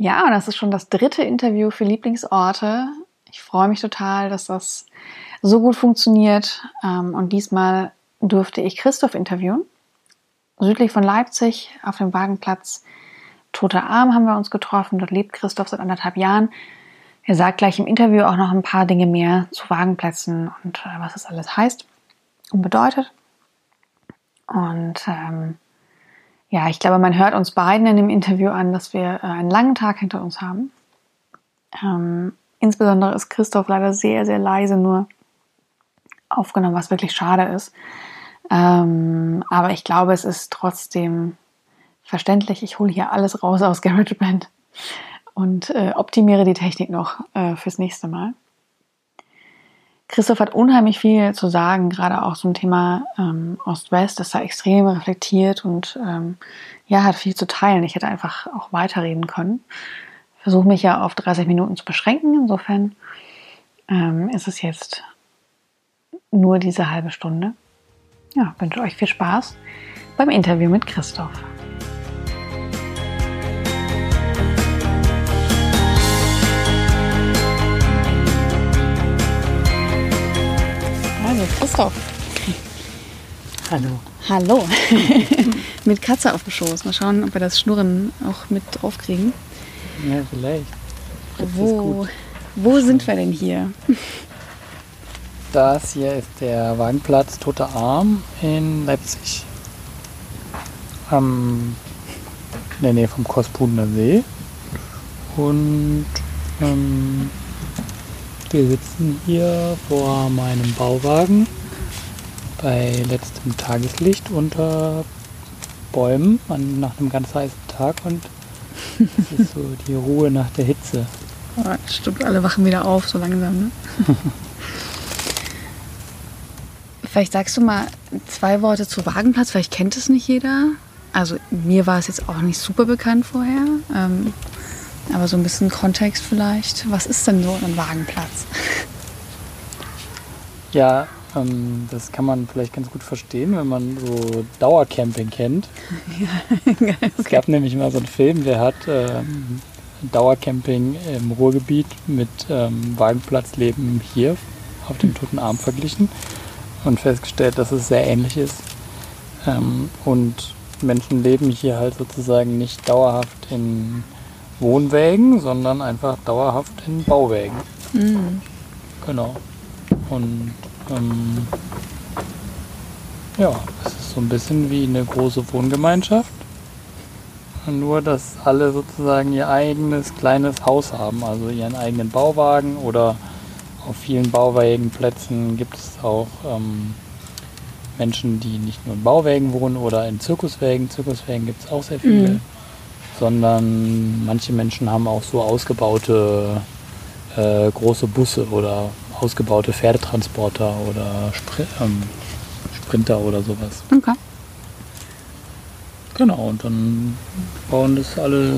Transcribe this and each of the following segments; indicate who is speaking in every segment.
Speaker 1: Ja, das ist schon das dritte Interview für Lieblingsorte. Ich freue mich total, dass das so gut funktioniert. Ähm, und diesmal durfte ich Christoph interviewen. Südlich von Leipzig auf dem Wagenplatz Toter Arm haben wir uns getroffen. Dort lebt Christoph seit anderthalb Jahren. Er sagt gleich im Interview auch noch ein paar Dinge mehr zu Wagenplätzen und äh, was das alles heißt und bedeutet. Und ähm, ja, ich glaube, man hört uns beiden in dem Interview an, dass wir äh, einen langen Tag hinter uns haben. Ähm, insbesondere ist Christoph leider sehr, sehr leise nur aufgenommen, was wirklich schade ist. Ähm, aber ich glaube, es ist trotzdem verständlich. Ich hole hier alles raus aus GarageBand und äh, optimiere die Technik noch äh, fürs nächste Mal. Christoph hat unheimlich viel zu sagen, gerade auch zum Thema ähm, Ost-West, ist da extrem reflektiert und ähm, ja, hat viel zu teilen. Ich hätte einfach auch weiterreden können. Versuche mich ja auf 30 Minuten zu beschränken. Insofern ähm, ist es jetzt nur diese halbe Stunde. Ja, wünsche euch viel Spaß beim Interview mit Christoph. Also Christoph.
Speaker 2: Hallo.
Speaker 1: Hallo. mit Katze auf dem Schoß. Mal schauen, ob wir das Schnurren auch mit draufkriegen.
Speaker 2: Ja, vielleicht.
Speaker 1: Wo wo sind wir denn hier?
Speaker 2: Das hier ist der Wagenplatz Toter Arm in Leipzig. Am, in der Nähe vom Kospudener See. Und ähm, wir sitzen hier vor meinem Bauwagen bei letztem Tageslicht unter Bäumen an, nach einem ganz heißen Tag und es ist so die Ruhe nach der Hitze.
Speaker 1: Oh, stimmt, alle wachen wieder auf, so langsam. Ne? Vielleicht sagst du mal zwei Worte zu Wagenplatz, vielleicht kennt es nicht jeder. Also mir war es jetzt auch nicht super bekannt vorher. Ähm, aber so ein bisschen Kontext vielleicht. Was ist denn so ein Wagenplatz?
Speaker 2: Ja, ähm, das kann man vielleicht ganz gut verstehen, wenn man so Dauercamping kennt. Ja, okay. Es gab nämlich mal so einen Film, der hat ähm, Dauercamping im Ruhrgebiet mit ähm, Wagenplatzleben hier auf dem Toten Arm verglichen und festgestellt, dass es sehr ähnlich ist. Ähm, und Menschen leben hier halt sozusagen nicht dauerhaft in Wohnwägen, sondern einfach dauerhaft in Bauwägen. Mhm. Genau. Und ähm, ja, es ist so ein bisschen wie eine große Wohngemeinschaft. Nur, dass alle sozusagen ihr eigenes kleines Haus haben, also ihren eigenen Bauwagen oder auf vielen Bauwagenplätzen gibt es auch ähm, Menschen, die nicht nur in Bauwägen wohnen oder in Zirkuswägen. Zirkuswägen gibt es auch sehr viele. Mhm sondern manche Menschen haben auch so ausgebaute äh, große Busse oder ausgebaute Pferdetransporter oder Spr ähm, Sprinter oder sowas.
Speaker 1: Okay.
Speaker 2: Genau, und dann bauen das alle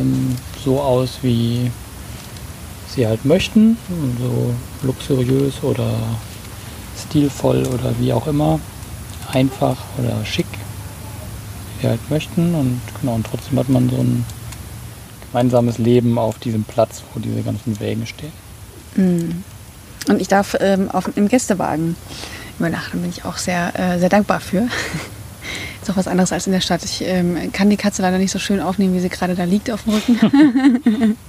Speaker 2: so aus, wie sie halt möchten. So luxuriös oder stilvoll oder wie auch immer. Einfach oder schick, wie sie halt möchten. Und genau, und trotzdem hat man so ein gemeinsames Leben auf diesem Platz, wo diese ganzen Wägen stehen.
Speaker 1: Mm. Und ich darf ähm, auf, im Gästewagen übernachten, bin ich auch sehr, äh, sehr dankbar für. Ist auch was anderes als in der Stadt. Ich ähm, kann die Katze leider nicht so schön aufnehmen, wie sie gerade da liegt auf dem Rücken.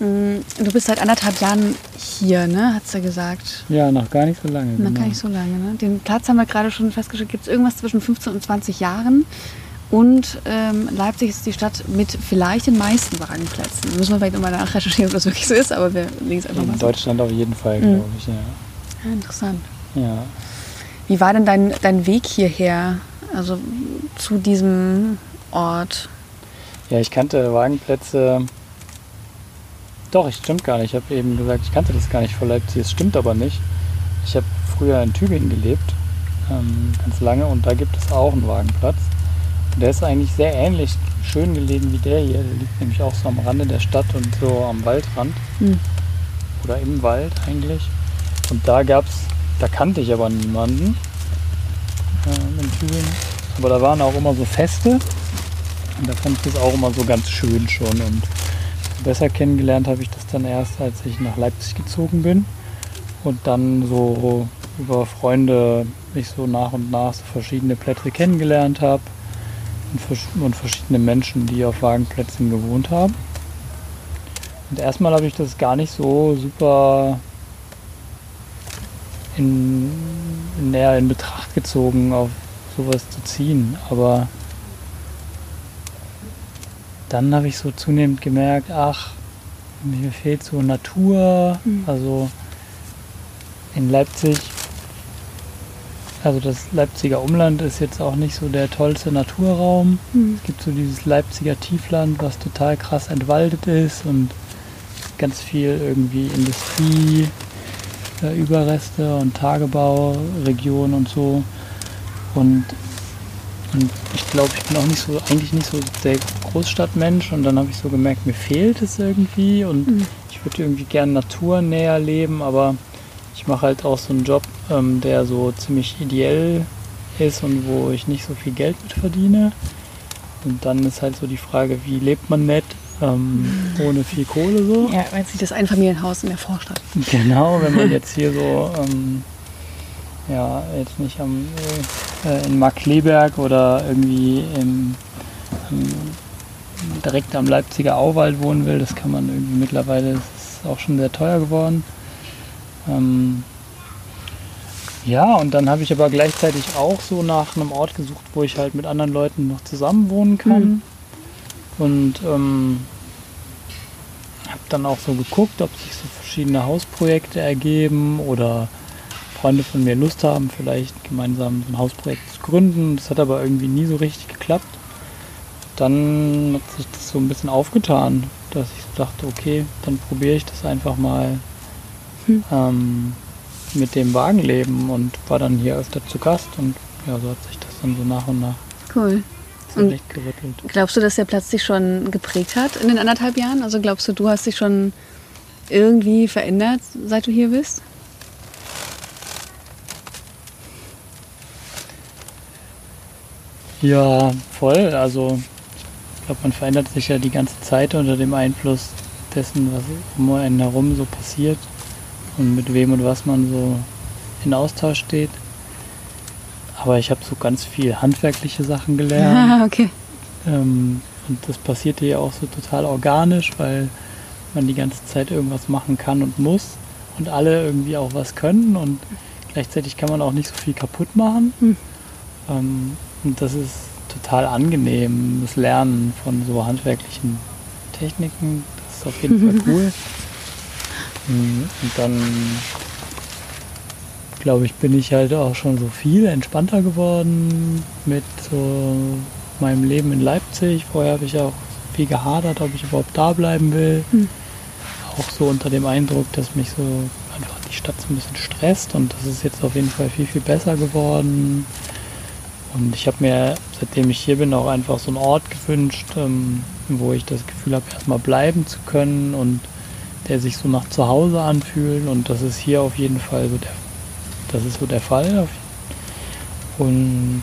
Speaker 1: Mm, du bist seit anderthalb Jahren hier, ne? Hat sie gesagt.
Speaker 2: Ja, noch gar nicht so lange.
Speaker 1: Noch genau. gar nicht so lange, ne? Den Platz haben wir gerade schon festgestellt. Gibt es irgendwas zwischen 15 und 20 Jahren? Und ähm, Leipzig ist die Stadt mit vielleicht den meisten Wagenplätzen. Müssen wir vielleicht nochmal nachrecherchieren, ob das wirklich so ist, aber wir legen es einfach
Speaker 2: In
Speaker 1: mal
Speaker 2: In Deutschland so. auf jeden Fall, mhm. glaube ich. Ja.
Speaker 1: ja. interessant.
Speaker 2: Ja.
Speaker 1: Wie war denn dein, dein Weg hierher? also zu diesem Ort?
Speaker 2: Ja, ich kannte Wagenplätze. Doch, ich stimmt gar nicht. Ich habe eben gesagt, ich kannte das gar nicht vor Leipzig. Es stimmt aber nicht. Ich habe früher in Tübingen gelebt, ähm, ganz lange, und da gibt es auch einen Wagenplatz. Der ist eigentlich sehr ähnlich schön gelegen wie der hier. Der liegt nämlich auch so am Rande der Stadt und so am Waldrand. Hm. Oder im Wald eigentlich. Und da gab's, da kannte ich aber niemanden äh, in Tübingen. Aber da waren auch immer so Feste. Und da fand ich das auch immer so ganz schön schon. Und besser kennengelernt habe ich das dann erst, als ich nach Leipzig gezogen bin. Und dann so über Freunde mich so nach und nach so verschiedene Plätze kennengelernt habe und verschiedene Menschen, die auf Wagenplätzen gewohnt haben. Und erstmal habe ich das gar nicht so super in, näher in Betracht gezogen, auf sowas zu ziehen. Aber dann habe ich so zunehmend gemerkt, ach, mir fehlt so Natur. Mhm. Also in Leipzig also das Leipziger Umland ist jetzt auch nicht so der tollste Naturraum. Mhm. Es gibt so dieses Leipziger Tiefland, was total krass entwaldet ist und ganz viel irgendwie Industrie, äh, Überreste und Tagebauregionen und so. Und, und ich glaube, ich bin auch nicht so, eigentlich nicht so der Großstadtmensch und dann habe ich so gemerkt, mir fehlt es irgendwie und mhm. ich würde irgendwie gerne naturnäher leben, aber ich mache halt auch so einen Job, ähm, der so ziemlich ideell ist und wo ich nicht so viel Geld mit verdiene. Und dann ist halt so die Frage, wie lebt man nett, ähm, ohne viel Kohle so.
Speaker 1: Ja, wenn sich das Einfamilienhaus in der Vorstadt.
Speaker 2: Genau, wenn man jetzt hier so, ähm, ja, jetzt nicht am, äh, in Markleberg oder irgendwie im, im, direkt am Leipziger Auwald wohnen will, das kann man irgendwie mittlerweile, das ist auch schon sehr teuer geworden. Ähm, ja, und dann habe ich aber gleichzeitig auch so nach einem Ort gesucht, wo ich halt mit anderen Leuten noch zusammen wohnen kann. Mhm. Und ähm, habe dann auch so geguckt, ob sich so verschiedene Hausprojekte ergeben oder Freunde von mir Lust haben, vielleicht gemeinsam so ein Hausprojekt zu gründen. Das hat aber irgendwie nie so richtig geklappt. Dann hat sich das so ein bisschen aufgetan, dass ich so dachte, okay, dann probiere ich das einfach mal. Mhm. Ähm, mit dem Wagenleben und war dann hier öfter zu Gast und ja, so hat sich das dann so nach und nach
Speaker 1: cool. gerüttelt. Glaubst du, dass der Platz dich schon geprägt hat in den anderthalb Jahren? Also glaubst du, du hast dich schon irgendwie verändert, seit du hier bist?
Speaker 2: Ja, voll. Also ich glaube, man verändert sich ja die ganze Zeit unter dem Einfluss dessen, was um einen herum so passiert und mit wem und was man so in Austausch steht. Aber ich habe so ganz viel handwerkliche Sachen gelernt.
Speaker 1: Ah, okay.
Speaker 2: Ähm, und das passierte ja auch so total organisch, weil man die ganze Zeit irgendwas machen kann und muss und alle irgendwie auch was können und gleichzeitig kann man auch nicht so viel kaputt machen. Hm. Ähm, und das ist total angenehm, das Lernen von so handwerklichen Techniken. Das ist auf jeden Fall cool. Mhm. Und dann, glaube ich, bin ich halt auch schon so viel entspannter geworden mit so meinem Leben in Leipzig. Vorher habe ich auch viel gehadert, ob ich überhaupt da bleiben will. Mhm. Auch so unter dem Eindruck, dass mich so einfach die Stadt so ein bisschen stresst und das ist jetzt auf jeden Fall viel, viel besser geworden. Und ich habe mir, seitdem ich hier bin, auch einfach so einen Ort gewünscht, ähm, wo ich das Gefühl habe, erstmal bleiben zu können und der sich so nach zu Hause anfühlt und das ist hier auf jeden Fall so der, das ist so der Fall. Und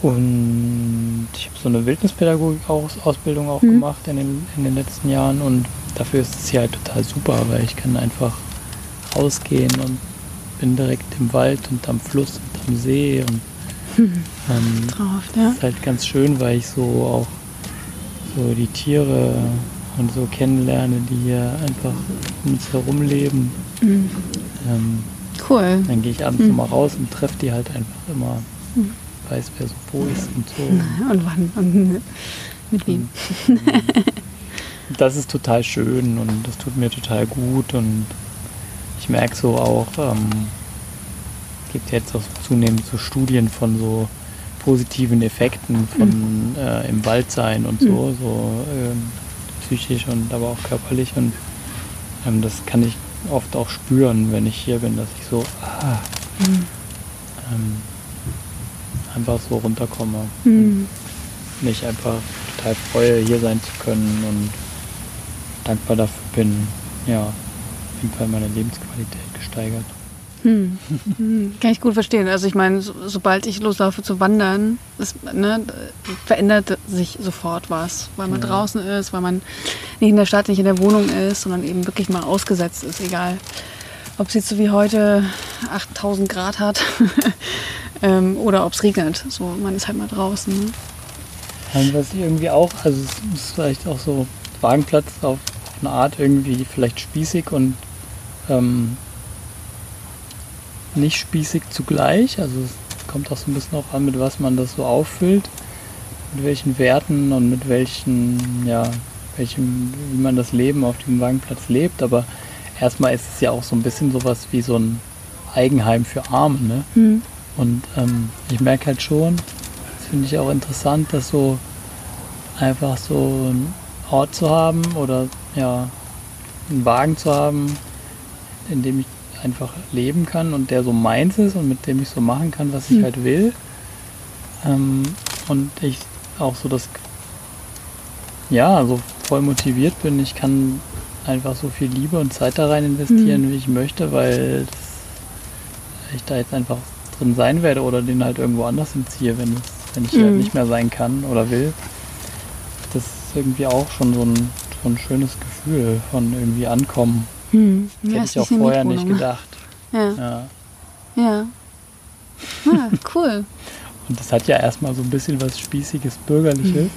Speaker 2: und ich habe so eine Wildnispädagogik-Ausbildung auch mhm. gemacht in den, in den letzten Jahren und dafür ist es hier halt total super, weil ich kann einfach rausgehen und bin direkt im Wald und am Fluss und am See und ähm, Traumhaft, ja. ist halt ganz schön, weil ich so auch so die Tiere und so kennenlerne, die hier einfach um uns herum leben. Mhm. Ähm,
Speaker 1: cool.
Speaker 2: Dann gehe ich abends mhm. mal raus und treffe die halt einfach immer. Mhm. Weiß, wer so wo ist und so.
Speaker 1: Und wann und mit wem.
Speaker 2: Das ist total schön und das tut mir total gut und ich merke so auch, ähm, gibt jetzt auch zunehmend so Studien von so positiven Effekten von mhm. äh, im Wald sein und so, mhm. so ähm, psychisch und aber auch körperlich und ähm, das kann ich oft auch spüren, wenn ich hier bin, dass ich so ah, mhm. ähm, einfach so runterkomme. Mhm. Mich einfach total freue, hier sein zu können und dankbar dafür bin, ja, auf jeden Fall meine Lebensqualität gesteigert.
Speaker 1: Hm. Hm. Kann ich gut verstehen. Also ich meine, so, sobald ich loslaufe zu wandern, ist, ne, verändert sich sofort was, weil man ja. draußen ist, weil man nicht in der Stadt, nicht in der Wohnung ist, sondern eben wirklich mal ausgesetzt ist, egal. Ob es jetzt so wie heute 8000 Grad hat ähm, oder ob es regnet. So, man ist halt mal draußen. Ne?
Speaker 2: Was ich irgendwie auch, also es ist vielleicht auch so Wagenplatz auf, auf eine Art irgendwie vielleicht spießig und ähm, nicht spießig zugleich. Also es kommt auch so ein bisschen auch an, mit was man das so auffüllt, mit welchen Werten und mit welchen, ja, welchem, wie man das Leben auf dem Wagenplatz lebt. Aber erstmal ist es ja auch so ein bisschen sowas wie so ein Eigenheim für Arme. Ne? Mhm. Und ähm, ich merke halt schon, das finde ich auch interessant, dass so einfach so einen Ort zu haben oder ja, einen Wagen zu haben, in dem ich einfach leben kann und der so meins ist und mit dem ich so machen kann, was ich mhm. halt will. Ähm, und ich auch so das, ja, so voll motiviert bin. Ich kann einfach so viel Liebe und Zeit da rein investieren, mhm. wie ich möchte, weil ich da jetzt einfach drin sein werde oder den halt irgendwo anders hinziehe, wenn, es, wenn ich mhm. halt nicht mehr sein kann oder will. Das ist irgendwie auch schon so ein, so ein schönes Gefühl von irgendwie ankommen. Hm. Das ja, hätte ich auch vorher nicht gedacht.
Speaker 1: Ja. Ja. ja. Ah, cool.
Speaker 2: Und das hat ja erstmal so ein bisschen was Spießiges, Bürgerliches, hm.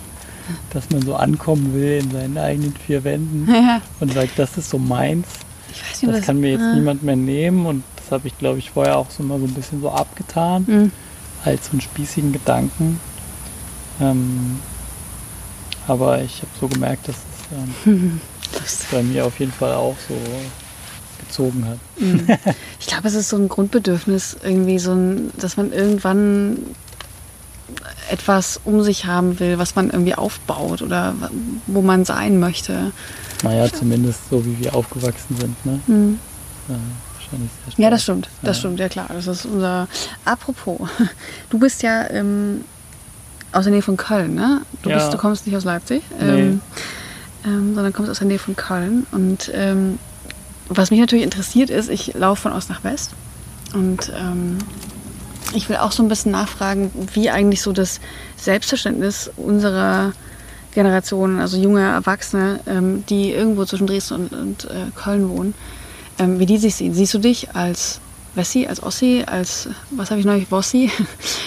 Speaker 2: dass man so ankommen will in seinen eigenen vier Wänden ja. und sagt, das ist so meins. Nicht, das, das kann mir jetzt ah. niemand mehr nehmen und das habe ich, glaube ich, vorher auch so mal so ein bisschen so abgetan, mhm. als so einen spießigen Gedanken. Ähm, aber ich habe so gemerkt, dass es ähm, das bei mir auf jeden Fall auch so gezogen hat. Mhm.
Speaker 1: Ich glaube, es ist so ein Grundbedürfnis, irgendwie so ein, dass man irgendwann etwas um sich haben will, was man irgendwie aufbaut oder wo man sein möchte.
Speaker 2: Naja, zumindest so wie wir aufgewachsen sind. Ne? Mhm.
Speaker 1: Ja, wahrscheinlich sehr ja, das stimmt. Das ja. stimmt, ja klar. Das ist unser. Apropos, du bist ja ähm, aus der Nähe von Köln, ne? Du, ja. bist, du kommst nicht aus Leipzig. Nee. Ähm, ähm, sondern kommt aus der Nähe von Köln. Und ähm, was mich natürlich interessiert ist, ich laufe von Ost nach West und ähm, ich will auch so ein bisschen nachfragen, wie eigentlich so das Selbstverständnis unserer Generation, also junge Erwachsene, ähm, die irgendwo zwischen Dresden und, und äh, Köln wohnen, ähm, wie die sich sehen. Siehst du dich als Wessi, als Ossi, als, was habe ich neulich, Bossi?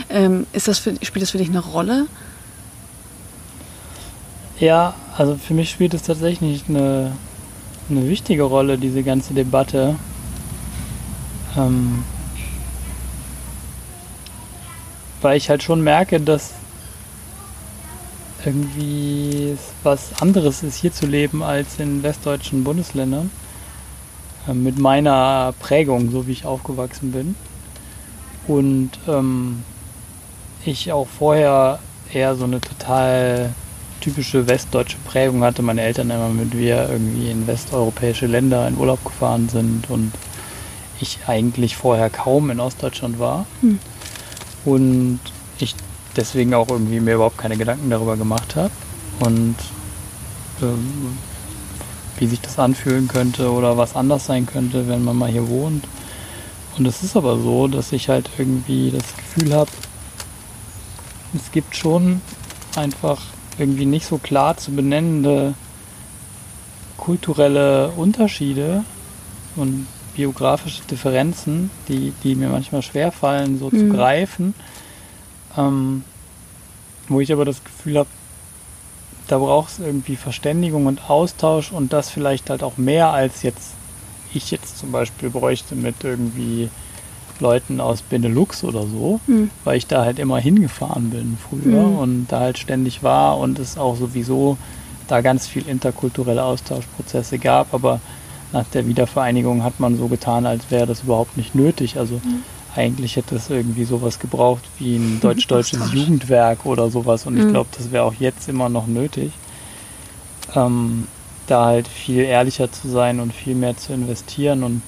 Speaker 1: Ähm, ist das für, spielt das für dich eine Rolle?
Speaker 2: Ja, also für mich spielt es tatsächlich eine, eine wichtige Rolle, diese ganze Debatte. Ähm, weil ich halt schon merke, dass irgendwie es was anderes ist, hier zu leben als in westdeutschen Bundesländern. Äh, mit meiner Prägung, so wie ich aufgewachsen bin. Und ähm, ich auch vorher eher so eine total typische westdeutsche Prägung hatte. Meine Eltern immer mit wir irgendwie in westeuropäische Länder in Urlaub gefahren sind und ich eigentlich vorher kaum in Ostdeutschland war. Hm. Und ich deswegen auch irgendwie mir überhaupt keine Gedanken darüber gemacht habe. Und ähm, wie sich das anfühlen könnte oder was anders sein könnte, wenn man mal hier wohnt. Und es ist aber so, dass ich halt irgendwie das Gefühl habe, es gibt schon einfach irgendwie nicht so klar zu benennende kulturelle Unterschiede und biografische Differenzen, die, die mir manchmal schwerfallen, so mhm. zu greifen. Ähm, wo ich aber das Gefühl habe, da braucht es irgendwie Verständigung und Austausch und das vielleicht halt auch mehr als jetzt ich jetzt zum Beispiel bräuchte mit irgendwie Leuten aus Benelux oder so, mhm. weil ich da halt immer hingefahren bin früher mhm. und da halt ständig war und es auch sowieso da ganz viel interkulturelle Austauschprozesse gab, aber nach der Wiedervereinigung hat man so getan, als wäre das überhaupt nicht nötig. Also mhm. eigentlich hätte es irgendwie sowas gebraucht wie ein deutsch-deutsches Jugendwerk oder sowas. Und ich mhm. glaube, das wäre auch jetzt immer noch nötig. Ähm, da halt viel ehrlicher zu sein und viel mehr zu investieren. Und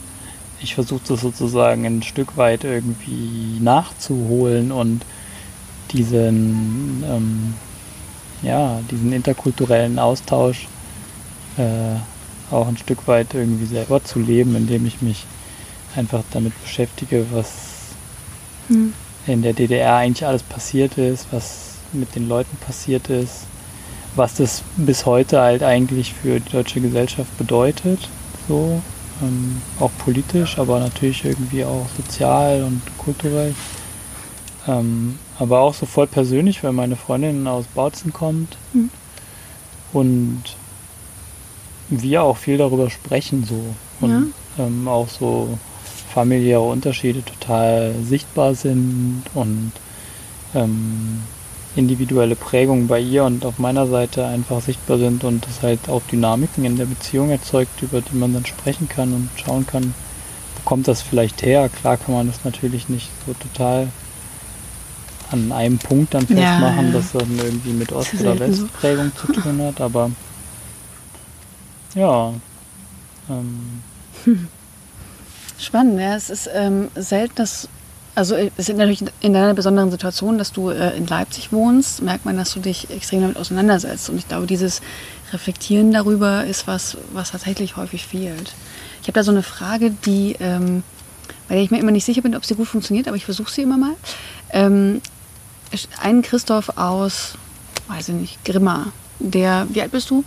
Speaker 2: ich versuche das sozusagen ein Stück weit irgendwie nachzuholen und diesen, ähm, ja, diesen interkulturellen Austausch äh, auch ein Stück weit irgendwie selber zu leben, indem ich mich einfach damit beschäftige, was hm. in der DDR eigentlich alles passiert ist, was mit den Leuten passiert ist, was das bis heute halt eigentlich für die deutsche Gesellschaft bedeutet, so ähm, auch politisch, aber natürlich irgendwie auch sozial und kulturell. Ähm, aber auch so voll persönlich, weil meine Freundin aus Bautzen kommt mhm. und wir auch viel darüber sprechen so und ja. ähm, auch so familiäre Unterschiede total sichtbar sind und ähm, individuelle Prägungen bei ihr und auf meiner Seite einfach sichtbar sind und das halt auch Dynamiken in der Beziehung erzeugt, über die man dann sprechen kann und schauen kann, wo kommt das vielleicht her? Klar kann man das natürlich nicht so total an einem Punkt dann festmachen, ja, ja. dass dann irgendwie mit Ost- oder Westprägung so. zu tun hat, aber ja. Ähm.
Speaker 1: Spannend, ja. Es ist ähm, selten, dass also es ist natürlich in deiner besonderen Situation, dass du äh, in Leipzig wohnst, merkt man, dass du dich extrem damit auseinandersetzt. Und ich glaube, dieses Reflektieren darüber ist was, was tatsächlich häufig fehlt. Ich habe da so eine Frage, die, ähm, bei der ich mir immer nicht sicher bin, ob sie gut funktioniert, aber ich versuche sie immer mal. Ähm, ein Christoph aus, weiß ich nicht, Grimma, der, wie alt bist du?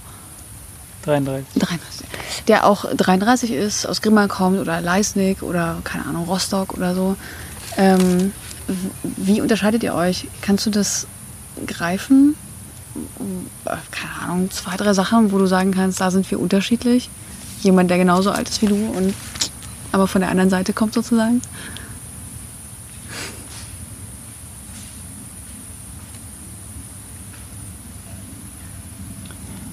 Speaker 2: 33.
Speaker 1: 33. Der auch 33 ist, aus Grimma kommt oder Leisnig oder keine Ahnung, Rostock oder so. Ähm, wie unterscheidet ihr euch? Kannst du das greifen? Keine Ahnung, zwei, drei Sachen, wo du sagen kannst, da sind wir unterschiedlich. Jemand, der genauso alt ist wie du und aber von der anderen Seite kommt sozusagen.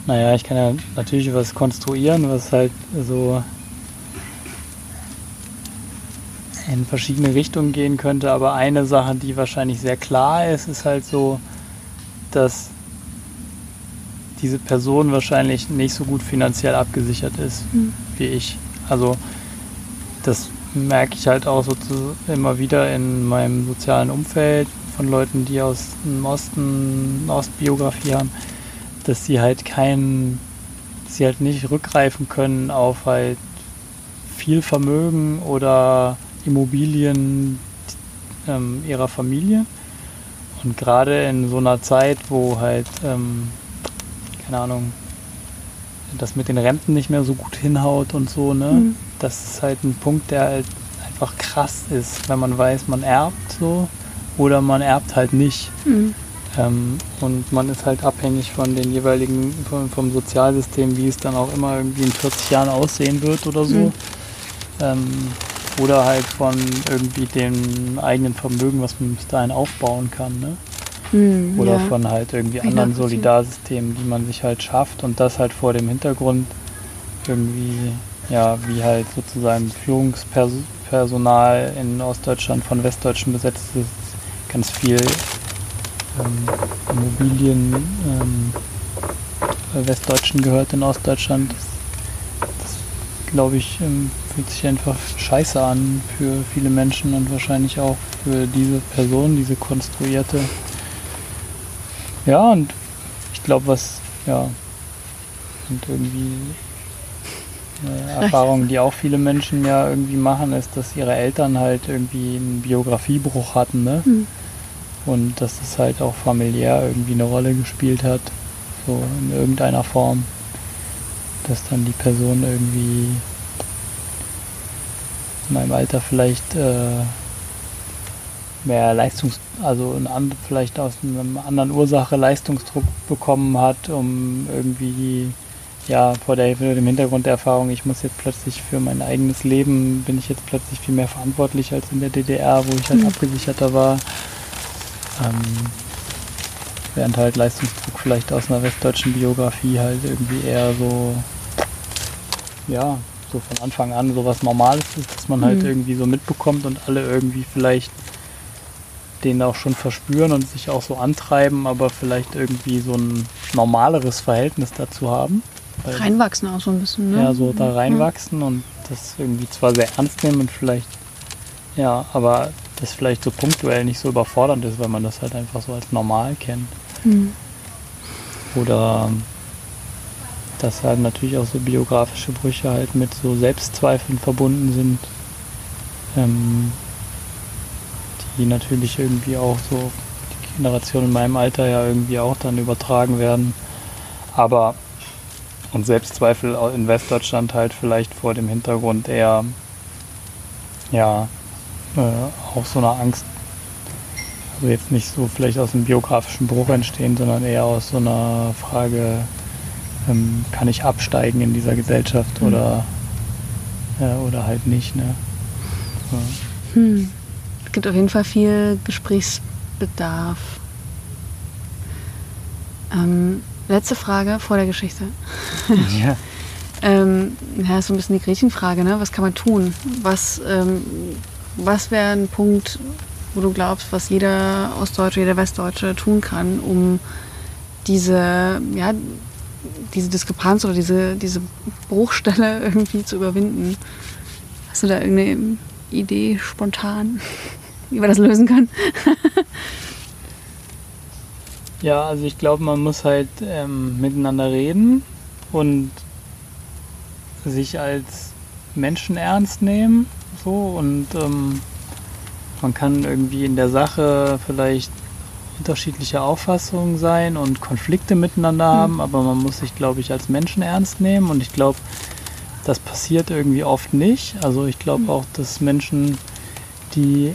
Speaker 2: Naja, ich kann ja natürlich was konstruieren, was halt so in verschiedene Richtungen gehen könnte, aber eine Sache, die wahrscheinlich sehr klar ist, ist halt so, dass diese Person wahrscheinlich nicht so gut finanziell abgesichert ist mhm. wie ich. Also das merke ich halt auch so zu, immer wieder in meinem sozialen Umfeld von Leuten, die aus dem Osten Ostbiografie haben, dass sie halt keinen, sie halt nicht rückgreifen können auf halt viel Vermögen oder Immobilien ähm, ihrer Familie. Und gerade in so einer Zeit, wo halt, ähm, keine Ahnung, das mit den Renten nicht mehr so gut hinhaut und so, ne? Mhm. Das ist halt ein Punkt, der halt einfach krass ist, wenn man weiß, man erbt so oder man erbt halt nicht. Mhm. Ähm, und man ist halt abhängig von den jeweiligen, vom, vom, Sozialsystem, wie es dann auch immer irgendwie in 40 Jahren aussehen wird oder so. Mhm. Ähm, oder halt von irgendwie dem eigenen Vermögen, was man bis dahin aufbauen kann. Ne? Hm, oder ja. von halt irgendwie Wie anderen Solidarsystemen, die man sich halt schafft und das halt vor dem Hintergrund irgendwie, ja, wie halt sozusagen Führungspersonal in Ostdeutschland von Westdeutschen besetzt ist, ganz viel ähm, Immobilien ähm, Westdeutschen gehört in Ostdeutschland. Das, das glaube ich, ähm, fühlt sich einfach scheiße an für viele Menschen und wahrscheinlich auch für diese Person, diese konstruierte. Ja, und ich glaube, was, ja, und irgendwie eine Erfahrung, die auch viele Menschen ja irgendwie machen, ist, dass ihre Eltern halt irgendwie einen Biografiebruch hatten, ne? Mhm. Und dass es halt auch familiär irgendwie eine Rolle gespielt hat, so in irgendeiner Form, dass dann die Person irgendwie in meinem Alter vielleicht äh, mehr Leistungs-, also ein, vielleicht aus einer anderen Ursache Leistungsdruck bekommen hat, um irgendwie, ja, vor, der, vor dem Hintergrund der Erfahrung, ich muss jetzt plötzlich für mein eigenes Leben, bin ich jetzt plötzlich viel mehr verantwortlich als in der DDR, wo ich halt mhm. abgesicherter war. Ähm, während halt Leistungsdruck vielleicht aus einer westdeutschen Biografie halt irgendwie eher so, ja, so von Anfang an so was Normales ist, dass man halt
Speaker 1: Mhm.
Speaker 2: irgendwie so mitbekommt und alle irgendwie vielleicht den auch schon verspüren und sich auch so antreiben, aber vielleicht irgendwie so ein normaleres Verhältnis dazu haben. Weil-
Speaker 1: Reinwachsen auch so ein bisschen, ne?
Speaker 2: ja, so da reinwachsen und das irgendwie zwar sehr ernst nehmen und vielleicht, ja, aber das vielleicht so punktuell nicht so überfordernd ist, weil man das halt einfach so als normal kennt.
Speaker 1: Mhm.
Speaker 2: Oder dass halt natürlich auch so biografische Brüche halt mit so Selbstzweifeln verbunden sind, ähm, die natürlich irgendwie auch so die Generation in meinem Alter ja irgendwie auch dann übertragen werden. Aber und Selbstzweifel in Westdeutschland halt vielleicht vor dem Hintergrund eher ja äh, auch so einer Angst also jetzt nicht so vielleicht aus einem biografischen Bruch entstehen, sondern eher aus so einer Frage, ähm, kann ich absteigen in dieser Gesellschaft
Speaker 1: Mhm.
Speaker 2: oder, äh, oder halt nicht. Ne? So.
Speaker 1: Hm. Es gibt auf jeden Fall viel Gesprächsbedarf. Ähm, letzte Frage vor der Geschichte.
Speaker 2: ja.
Speaker 1: Ähm, ja, ist so ein bisschen die Gretchenfrage, ne? Was kann man tun? Was, ähm, was wäre ein Punkt, wo du glaubst, was jeder Ostdeutsche, jeder Westdeutsche tun kann, um diese, ja, diese Diskrepanz oder diese, diese Bruchstelle irgendwie zu überwinden? Hast du da irgendeine Idee spontan, wie man das lösen kann?
Speaker 2: ja, also ich glaube, man muss halt ähm, miteinander reden und sich als Menschen ernst nehmen. So und ähm, man kann irgendwie in der Sache vielleicht unterschiedlicher Auffassungen sein und Konflikte miteinander haben, aber man muss sich, glaube ich, als Menschen ernst nehmen und ich glaube, das passiert irgendwie oft nicht. Also ich glaube auch, dass Menschen, die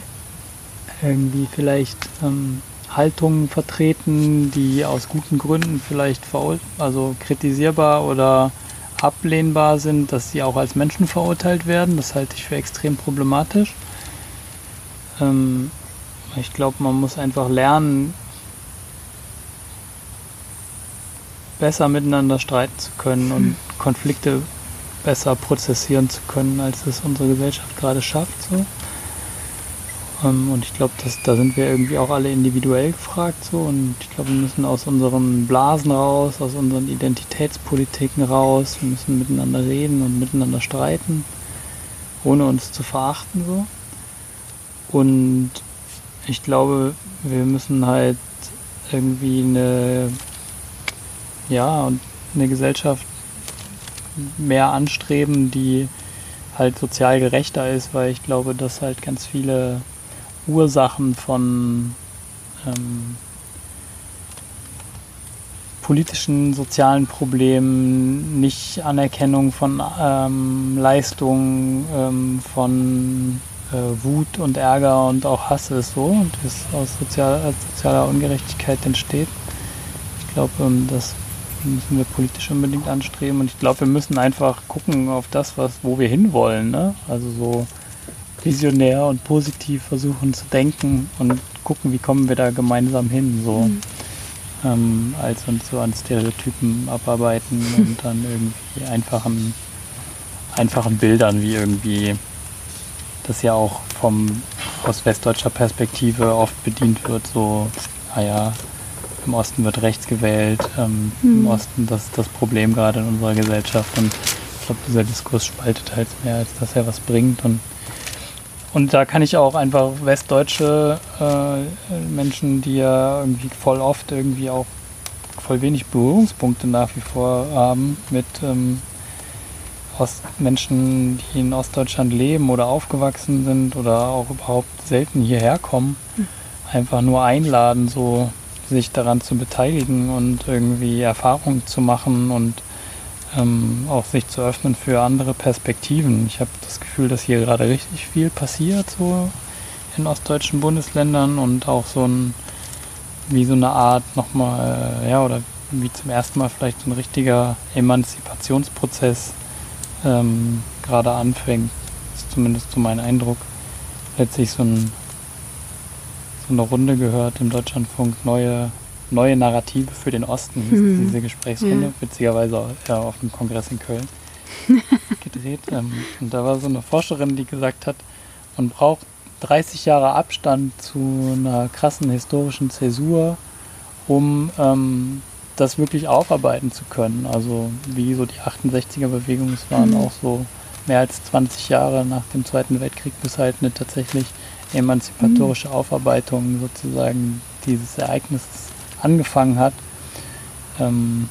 Speaker 2: irgendwie vielleicht ähm, Haltungen vertreten, die aus guten Gründen vielleicht also kritisierbar oder ablehnbar sind, dass sie auch als Menschen verurteilt werden. Das halte ich für extrem problematisch. Ähm, ich glaube, man muss einfach lernen, besser miteinander streiten zu können und Konflikte besser prozessieren zu können, als es unsere Gesellschaft gerade schafft. So. Ähm, und ich glaube, da sind wir irgendwie auch alle individuell gefragt. So. Und ich glaube, wir müssen aus unseren Blasen raus, aus unseren Identitätspolitiken raus. Wir müssen miteinander reden und miteinander streiten, ohne uns zu verachten. So. Und ich glaube, wir müssen halt irgendwie eine, ja, eine Gesellschaft mehr anstreben, die halt sozial gerechter ist, weil ich glaube, dass halt ganz viele Ursachen von ähm, politischen, sozialen Problemen, nicht Anerkennung von ähm, Leistungen, ähm, von äh, Wut und Ärger und auch Hass ist so und das aus sozial, sozialer Ungerechtigkeit entsteht. Ich glaube, ähm, das müssen wir politisch unbedingt anstreben und ich glaube, wir müssen einfach gucken auf das, was, wo wir hinwollen. Ne? Also so visionär und positiv versuchen zu denken und gucken, wie kommen wir da gemeinsam hin, so
Speaker 1: Mhm.
Speaker 2: ähm, als uns so an Stereotypen abarbeiten und dann irgendwie einfachen, einfachen Bildern, wie irgendwie das ja auch vom aus westdeutscher Perspektive oft bedient wird, so, naja, im Osten wird rechts gewählt, ähm, im
Speaker 1: Mhm.
Speaker 2: Osten das ist das Problem gerade in unserer Gesellschaft und ich glaube, dieser Diskurs spaltet halt mehr, als dass er was bringt und und da kann ich auch einfach westdeutsche äh, Menschen, die ja irgendwie voll oft irgendwie auch voll wenig Berührungspunkte nach wie vor haben mit ähm, Ost Menschen, die in Ostdeutschland leben oder aufgewachsen sind oder auch überhaupt selten hierher kommen, einfach nur einladen, so sich daran zu beteiligen und irgendwie Erfahrungen zu machen und ähm, auch sich zu öffnen für andere Perspektiven. Ich habe das Gefühl, dass hier gerade richtig viel passiert so in ostdeutschen Bundesländern und auch so ein wie so eine Art nochmal, äh, ja, oder wie zum ersten Mal vielleicht so ein richtiger Emanzipationsprozess ähm, gerade anfängt. Das ist zumindest so mein Eindruck. Letztlich so, ein, so eine Runde gehört im Deutschlandfunk, neue, neue Narrative für den Osten,
Speaker 1: Mhm.
Speaker 2: diese Gesprächsrunde,
Speaker 1: Ja.
Speaker 2: witzigerweise auch, ja, auf dem Kongress in Köln gedreht. Ähm, und da war so eine Forscherin, die gesagt hat, man braucht 30 Jahre Abstand zu einer krassen historischen Zäsur, um ähm, das wirklich aufarbeiten zu können. Also wie so die 68er-Bewegung, es waren mhm. auch so mehr als 20 Jahre nach dem Zweiten Weltkrieg, bis halt eine tatsächlich emanzipatorische mhm. Aufarbeitung sozusagen dieses Ereignisses angefangen hat. Ähm,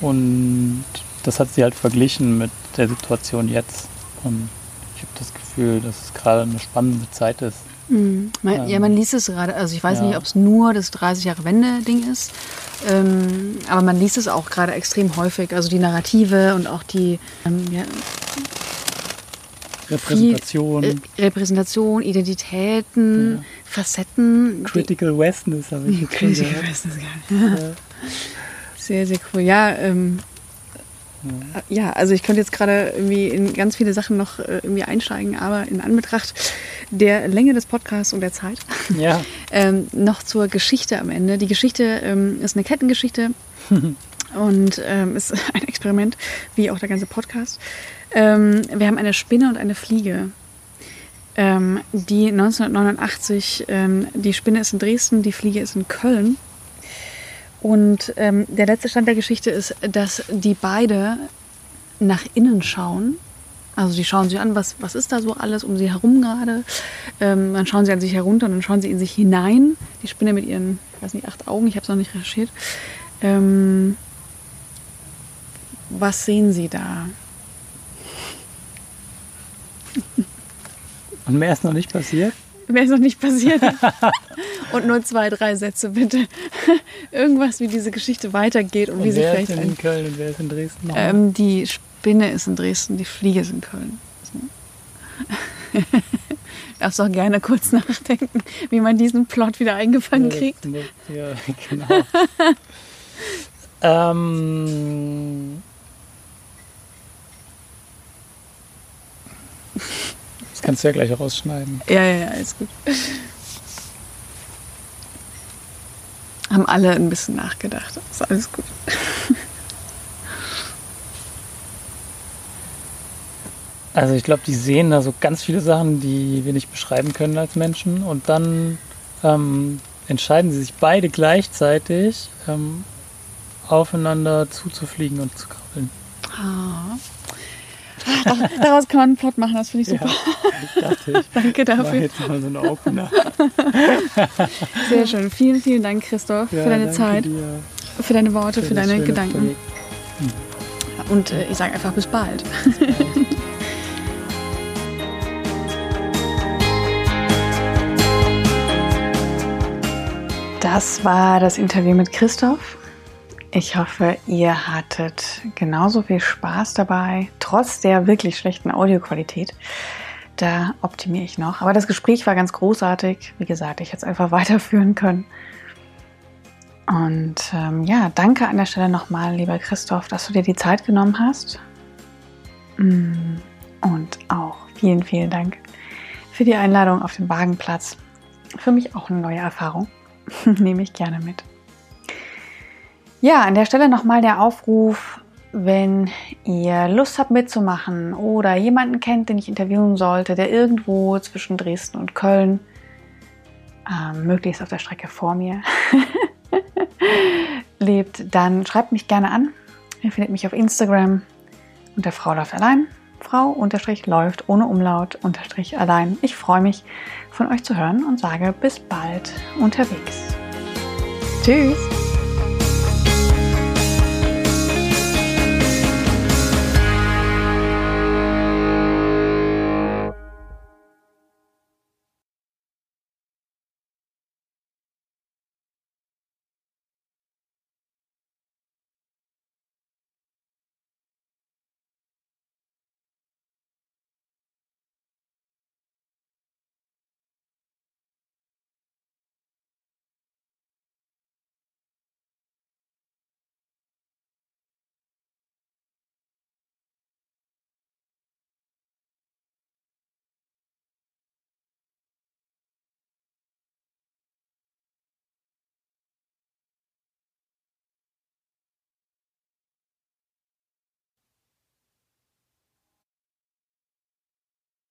Speaker 2: und das hat sie halt verglichen mit der Situation jetzt. Und ich habe das Gefühl, dass es gerade eine spannende Zeit ist.
Speaker 1: Mhm. Man, ähm, ja, man liest es gerade. Also ich weiß ja. nicht, ob es nur das 30 Jahre Wende-Ding ist, ähm, aber man liest es auch gerade extrem häufig. Also die Narrative und auch die ähm, ja,
Speaker 2: Repräsentation. Viel,
Speaker 1: äh, Repräsentation, Identitäten, ja. Facetten.
Speaker 2: Critical Westness habe ich Critical Westness,
Speaker 1: ja. Sehr, sehr cool. Ja, ähm, ja, also ich könnte jetzt gerade irgendwie in ganz viele Sachen noch äh, irgendwie einsteigen, aber in Anbetracht der Länge des Podcasts und der Zeit
Speaker 2: ja.
Speaker 1: ähm, noch zur Geschichte am Ende. Die Geschichte ähm, ist eine Kettengeschichte und ähm, ist ein Experiment, wie auch der ganze Podcast. Ähm, wir haben eine Spinne und eine Fliege. Ähm, die 1989, ähm, die Spinne ist in Dresden, die Fliege ist in Köln. Und ähm, der letzte Stand der Geschichte ist, dass die beide nach innen schauen. Also sie schauen sich an, was, was ist da so alles um sie herum gerade. Ähm, dann schauen sie an sich herunter und dann schauen sie in sich hinein. Die Spinne mit ihren, ich weiß nicht, acht Augen, ich habe es noch nicht recherchiert. Ähm, was sehen sie da?
Speaker 2: Und mehr ist noch nicht passiert?
Speaker 1: Mehr ist noch nicht passiert. und nur zwei, drei Sätze bitte. Irgendwas, wie diese Geschichte weitergeht und, und wie sie vielleicht.
Speaker 2: Wer ist in Köln und wer ist in Dresden?
Speaker 1: Ähm, die Spinne ist in Dresden, die Fliege ist in Köln. Darfst auch gerne kurz nachdenken, wie man diesen Plot wieder eingefangen kriegt.
Speaker 2: Ja, genau. ähm, kannst du ja gleich rausschneiden.
Speaker 1: Ja, ja, ja, ist gut. Haben alle ein bisschen nachgedacht. Ist alles gut.
Speaker 2: Also ich glaube, die sehen da so ganz viele Sachen, die wir nicht beschreiben können als Menschen. Und dann ähm, entscheiden sie sich beide gleichzeitig, ähm, aufeinander zuzufliegen und zu krabbeln.
Speaker 1: Ah. Daraus kann man einen Plot machen, das finde ich super. Ja, dachte ich. Danke dafür.
Speaker 2: Jetzt mal so eine Opener.
Speaker 1: Sehr schön. Vielen, vielen Dank, Christoph, ja, für deine Zeit, dir. für deine Worte, für, für deine Gedanken. Hm. Und äh, ich sage einfach bis bald. Bis bald. Das war das Interview mit Christoph. Ich hoffe, ihr hattet genauso viel Spaß dabei, trotz der wirklich schlechten Audioqualität. Da optimiere ich noch. Aber das Gespräch war ganz großartig. Wie gesagt, ich hätte es einfach weiterführen können. Und ähm, ja, danke an der Stelle nochmal, lieber Christoph, dass du dir die Zeit genommen hast. Mm, und auch vielen, vielen Dank für die Einladung auf den Wagenplatz. Für mich auch eine neue Erfahrung. Nehme ich gerne mit. Ja, an der Stelle nochmal der Aufruf, wenn ihr Lust habt mitzumachen oder jemanden kennt, den ich interviewen sollte, der irgendwo zwischen Dresden und Köln, äh, möglichst auf der Strecke vor mir, lebt, dann schreibt mich gerne an. Ihr findet mich auf Instagram unter Frau läuft allein. Frau unterstrich läuft ohne Umlaut unterstrich allein. Ich freue mich von euch zu hören und sage bis bald unterwegs. Tschüss!